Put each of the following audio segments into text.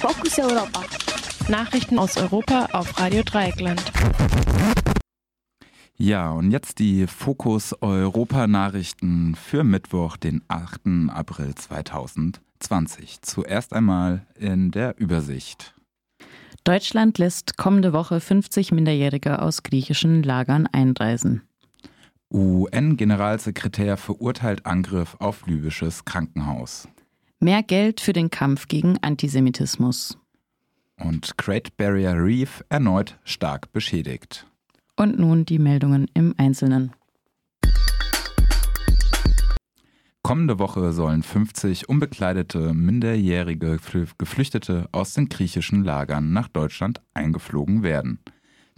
Fokus Europa. Nachrichten aus Europa auf Radio Dreieckland. Ja, und jetzt die Fokus Europa Nachrichten für Mittwoch, den 8. April 2020. Zuerst einmal in der Übersicht. Deutschland lässt kommende Woche 50 Minderjährige aus griechischen Lagern einreisen. UN-Generalsekretär verurteilt Angriff auf libysches Krankenhaus. Mehr Geld für den Kampf gegen Antisemitismus. Und Great Barrier Reef erneut stark beschädigt. Und nun die Meldungen im Einzelnen. Kommende Woche sollen 50 unbekleidete minderjährige Geflüchtete aus den griechischen Lagern nach Deutschland eingeflogen werden.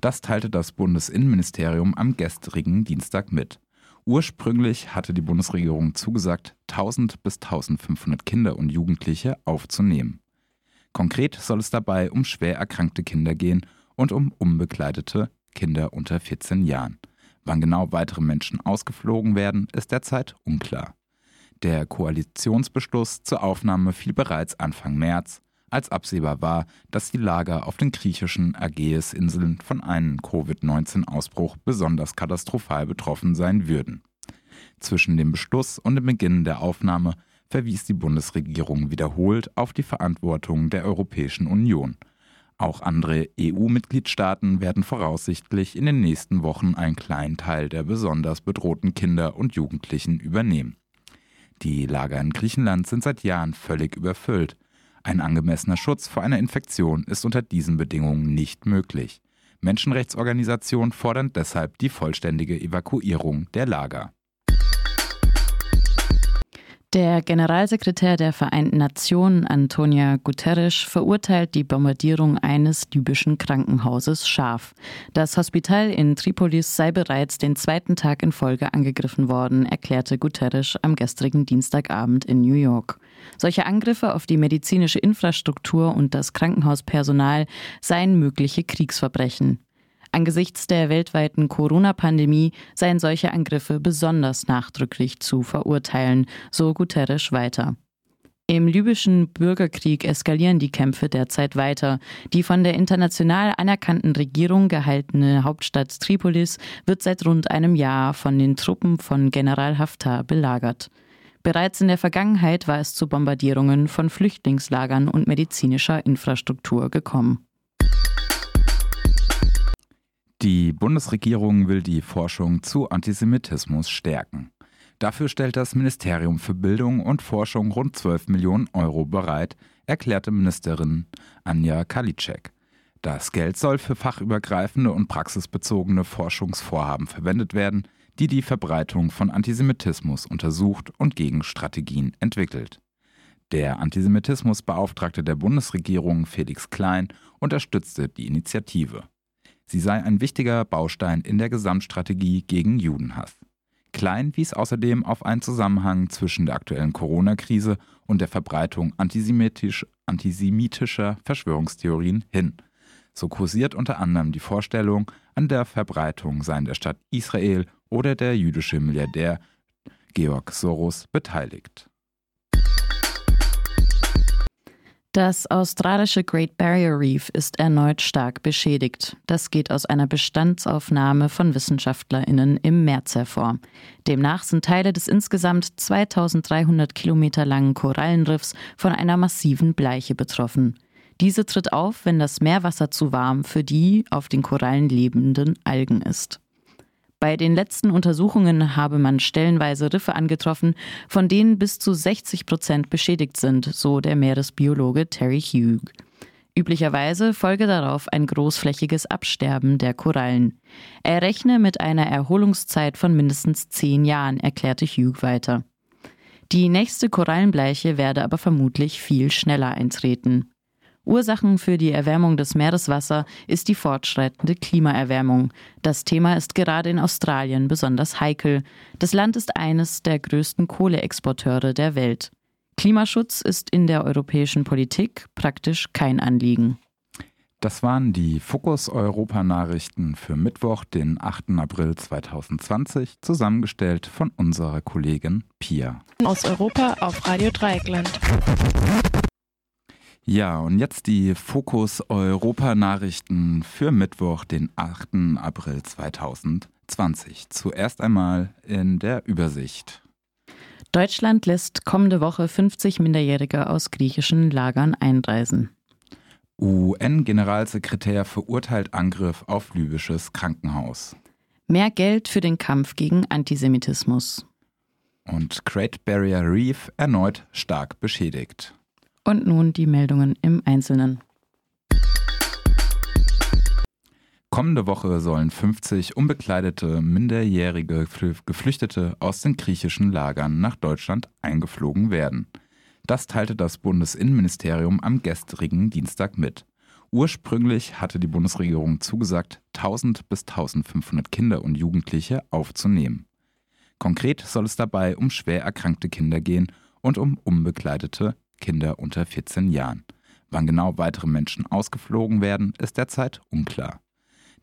Das teilte das Bundesinnenministerium am gestrigen Dienstag mit. Ursprünglich hatte die Bundesregierung zugesagt, 1000 bis 1500 Kinder und Jugendliche aufzunehmen. Konkret soll es dabei um schwer erkrankte Kinder gehen und um unbekleidete Kinder unter 14 Jahren. Wann genau weitere Menschen ausgeflogen werden, ist derzeit unklar. Der Koalitionsbeschluss zur Aufnahme fiel bereits Anfang März, als absehbar war, dass die Lager auf den griechischen Ägäisinseln von einem Covid-19-Ausbruch besonders katastrophal betroffen sein würden. Zwischen dem Beschluss und dem Beginn der Aufnahme verwies die Bundesregierung wiederholt auf die Verantwortung der Europäischen Union. Auch andere EU-Mitgliedstaaten werden voraussichtlich in den nächsten Wochen einen kleinen Teil der besonders bedrohten Kinder und Jugendlichen übernehmen. Die Lager in Griechenland sind seit Jahren völlig überfüllt. Ein angemessener Schutz vor einer Infektion ist unter diesen Bedingungen nicht möglich. Menschenrechtsorganisationen fordern deshalb die vollständige Evakuierung der Lager. Der Generalsekretär der Vereinten Nationen, Antonia Guterres, verurteilt die Bombardierung eines libyschen Krankenhauses scharf. Das Hospital in Tripolis sei bereits den zweiten Tag in Folge angegriffen worden, erklärte Guterres am gestrigen Dienstagabend in New York. Solche Angriffe auf die medizinische Infrastruktur und das Krankenhauspersonal seien mögliche Kriegsverbrechen. Angesichts der weltweiten Corona-Pandemie seien solche Angriffe besonders nachdrücklich zu verurteilen, so Guterres weiter. Im libyschen Bürgerkrieg eskalieren die Kämpfe derzeit weiter. Die von der international anerkannten Regierung gehaltene Hauptstadt Tripolis wird seit rund einem Jahr von den Truppen von General Haftar belagert. Bereits in der Vergangenheit war es zu Bombardierungen von Flüchtlingslagern und medizinischer Infrastruktur gekommen. Die Bundesregierung will die Forschung zu Antisemitismus stärken. Dafür stellt das Ministerium für Bildung und Forschung rund 12 Millionen Euro bereit, erklärte Ministerin Anja Kalitschek. Das Geld soll für fachübergreifende und praxisbezogene Forschungsvorhaben verwendet werden, die die Verbreitung von Antisemitismus untersucht und Gegenstrategien entwickelt. Der Antisemitismusbeauftragte der Bundesregierung Felix Klein unterstützte die Initiative. Sie sei ein wichtiger Baustein in der Gesamtstrategie gegen Judenhass. Klein wies außerdem auf einen Zusammenhang zwischen der aktuellen Corona-Krise und der Verbreitung antisemitisch, antisemitischer Verschwörungstheorien hin. So kursiert unter anderem die Vorstellung, an der Verbreitung seien der Stadt Israel oder der jüdische Milliardär Georg Soros beteiligt. Das australische Great Barrier Reef ist erneut stark beschädigt. Das geht aus einer Bestandsaufnahme von Wissenschaftlerinnen im März hervor. Demnach sind Teile des insgesamt 2300 Kilometer langen Korallenriffs von einer massiven Bleiche betroffen. Diese tritt auf, wenn das Meerwasser zu warm für die auf den Korallen lebenden Algen ist. Bei den letzten Untersuchungen habe man stellenweise Riffe angetroffen, von denen bis zu 60 Prozent beschädigt sind, so der Meeresbiologe Terry Hugh. Üblicherweise folge darauf ein großflächiges Absterben der Korallen. Er rechne mit einer Erholungszeit von mindestens zehn Jahren, erklärte Hugh weiter. Die nächste Korallenbleiche werde aber vermutlich viel schneller eintreten. Ursachen für die Erwärmung des Meereswassers ist die fortschreitende Klimaerwärmung. Das Thema ist gerade in Australien besonders heikel. Das Land ist eines der größten Kohleexporteure der Welt. Klimaschutz ist in der europäischen Politik praktisch kein Anliegen. Das waren die Fokus Europa Nachrichten für Mittwoch, den 8. April 2020, zusammengestellt von unserer Kollegin Pia. Aus Europa auf Radio Dreieckland. Ja, und jetzt die Fokus Europa Nachrichten für Mittwoch, den 8. April 2020. Zuerst einmal in der Übersicht. Deutschland lässt kommende Woche 50 Minderjährige aus griechischen Lagern einreisen. UN-Generalsekretär verurteilt Angriff auf libysches Krankenhaus. Mehr Geld für den Kampf gegen Antisemitismus. Und Great Barrier Reef erneut stark beschädigt. Und nun die Meldungen im Einzelnen. Kommende Woche sollen 50 unbekleidete minderjährige Geflüchtete aus den griechischen Lagern nach Deutschland eingeflogen werden. Das teilte das Bundesinnenministerium am gestrigen Dienstag mit. Ursprünglich hatte die Bundesregierung zugesagt, 1000 bis 1500 Kinder und Jugendliche aufzunehmen. Konkret soll es dabei um schwer erkrankte Kinder gehen und um unbekleidete Kinder unter 14 Jahren. Wann genau weitere Menschen ausgeflogen werden, ist derzeit unklar.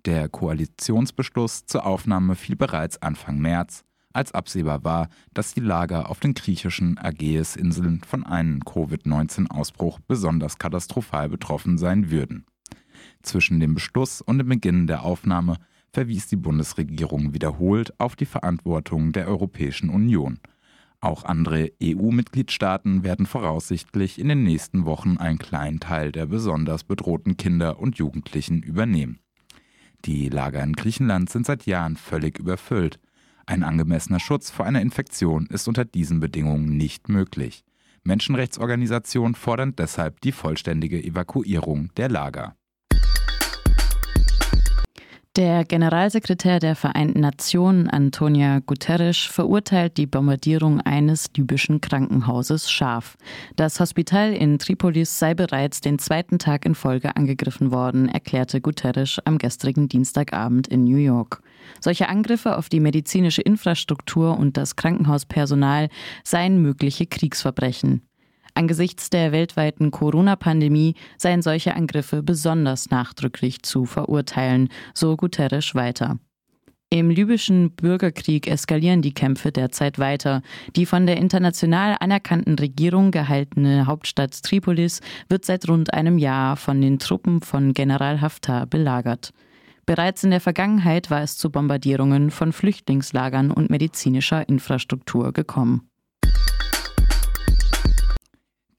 Der Koalitionsbeschluss zur Aufnahme fiel bereits Anfang März, als absehbar war, dass die Lager auf den griechischen Ägäisinseln von einem Covid-19-Ausbruch besonders katastrophal betroffen sein würden. Zwischen dem Beschluss und dem Beginn der Aufnahme verwies die Bundesregierung wiederholt auf die Verantwortung der Europäischen Union. Auch andere EU-Mitgliedstaaten werden voraussichtlich in den nächsten Wochen einen kleinen Teil der besonders bedrohten Kinder und Jugendlichen übernehmen. Die Lager in Griechenland sind seit Jahren völlig überfüllt. Ein angemessener Schutz vor einer Infektion ist unter diesen Bedingungen nicht möglich. Menschenrechtsorganisationen fordern deshalb die vollständige Evakuierung der Lager. Der Generalsekretär der Vereinten Nationen, Antonia Guterres, verurteilt die Bombardierung eines libyschen Krankenhauses scharf. Das Hospital in Tripolis sei bereits den zweiten Tag in Folge angegriffen worden, erklärte Guterres am gestrigen Dienstagabend in New York. Solche Angriffe auf die medizinische Infrastruktur und das Krankenhauspersonal seien mögliche Kriegsverbrechen. Angesichts der weltweiten Corona-Pandemie seien solche Angriffe besonders nachdrücklich zu verurteilen, so Guterres weiter. Im libyschen Bürgerkrieg eskalieren die Kämpfe derzeit weiter. Die von der international anerkannten Regierung gehaltene Hauptstadt Tripolis wird seit rund einem Jahr von den Truppen von General Haftar belagert. Bereits in der Vergangenheit war es zu Bombardierungen von Flüchtlingslagern und medizinischer Infrastruktur gekommen.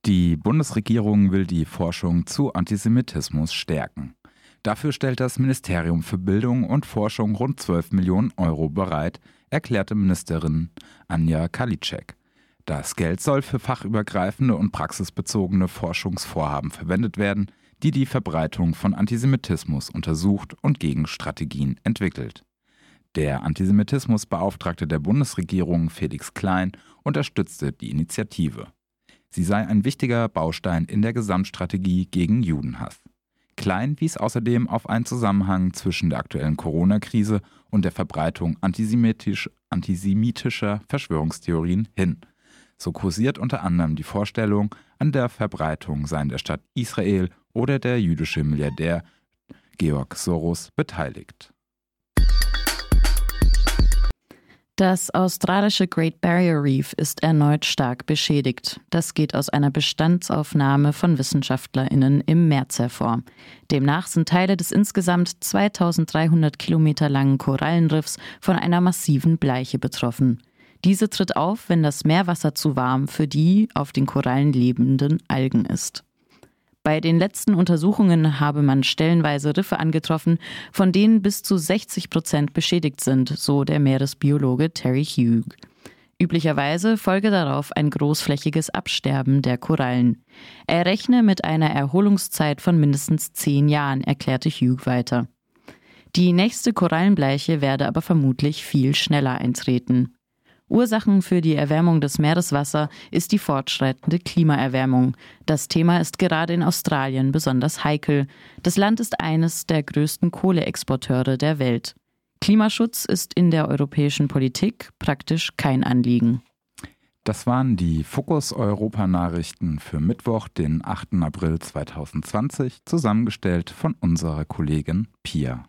Die Bundesregierung will die Forschung zu Antisemitismus stärken. Dafür stellt das Ministerium für Bildung und Forschung rund 12 Millionen Euro bereit, erklärte Ministerin Anja Kalitschek. Das Geld soll für fachübergreifende und praxisbezogene Forschungsvorhaben verwendet werden, die die Verbreitung von Antisemitismus untersucht und Gegenstrategien entwickelt. Der Antisemitismusbeauftragte der Bundesregierung Felix Klein unterstützte die Initiative. Sie sei ein wichtiger Baustein in der Gesamtstrategie gegen Judenhass. Klein wies außerdem auf einen Zusammenhang zwischen der aktuellen Corona-Krise und der Verbreitung antisemitisch, antisemitischer Verschwörungstheorien hin. So kursiert unter anderem die Vorstellung, an der Verbreitung seien der Stadt Israel oder der jüdische Milliardär Georg Soros beteiligt. Das australische Great Barrier Reef ist erneut stark beschädigt. Das geht aus einer Bestandsaufnahme von WissenschaftlerInnen im März hervor. Demnach sind Teile des insgesamt 2300 Kilometer langen Korallenriffs von einer massiven Bleiche betroffen. Diese tritt auf, wenn das Meerwasser zu warm für die auf den Korallen lebenden Algen ist. Bei den letzten Untersuchungen habe man stellenweise Riffe angetroffen, von denen bis zu 60 Prozent beschädigt sind, so der Meeresbiologe Terry Hugh. Üblicherweise folge darauf ein großflächiges Absterben der Korallen. Er rechne mit einer Erholungszeit von mindestens zehn Jahren, erklärte Hugh weiter. Die nächste Korallenbleiche werde aber vermutlich viel schneller eintreten. Ursachen für die Erwärmung des Meereswassers ist die fortschreitende Klimaerwärmung. Das Thema ist gerade in Australien besonders heikel. Das Land ist eines der größten Kohleexporteure der Welt. Klimaschutz ist in der europäischen Politik praktisch kein Anliegen. Das waren die Fokus Europa Nachrichten für Mittwoch, den 8. April 2020, zusammengestellt von unserer Kollegin Pia.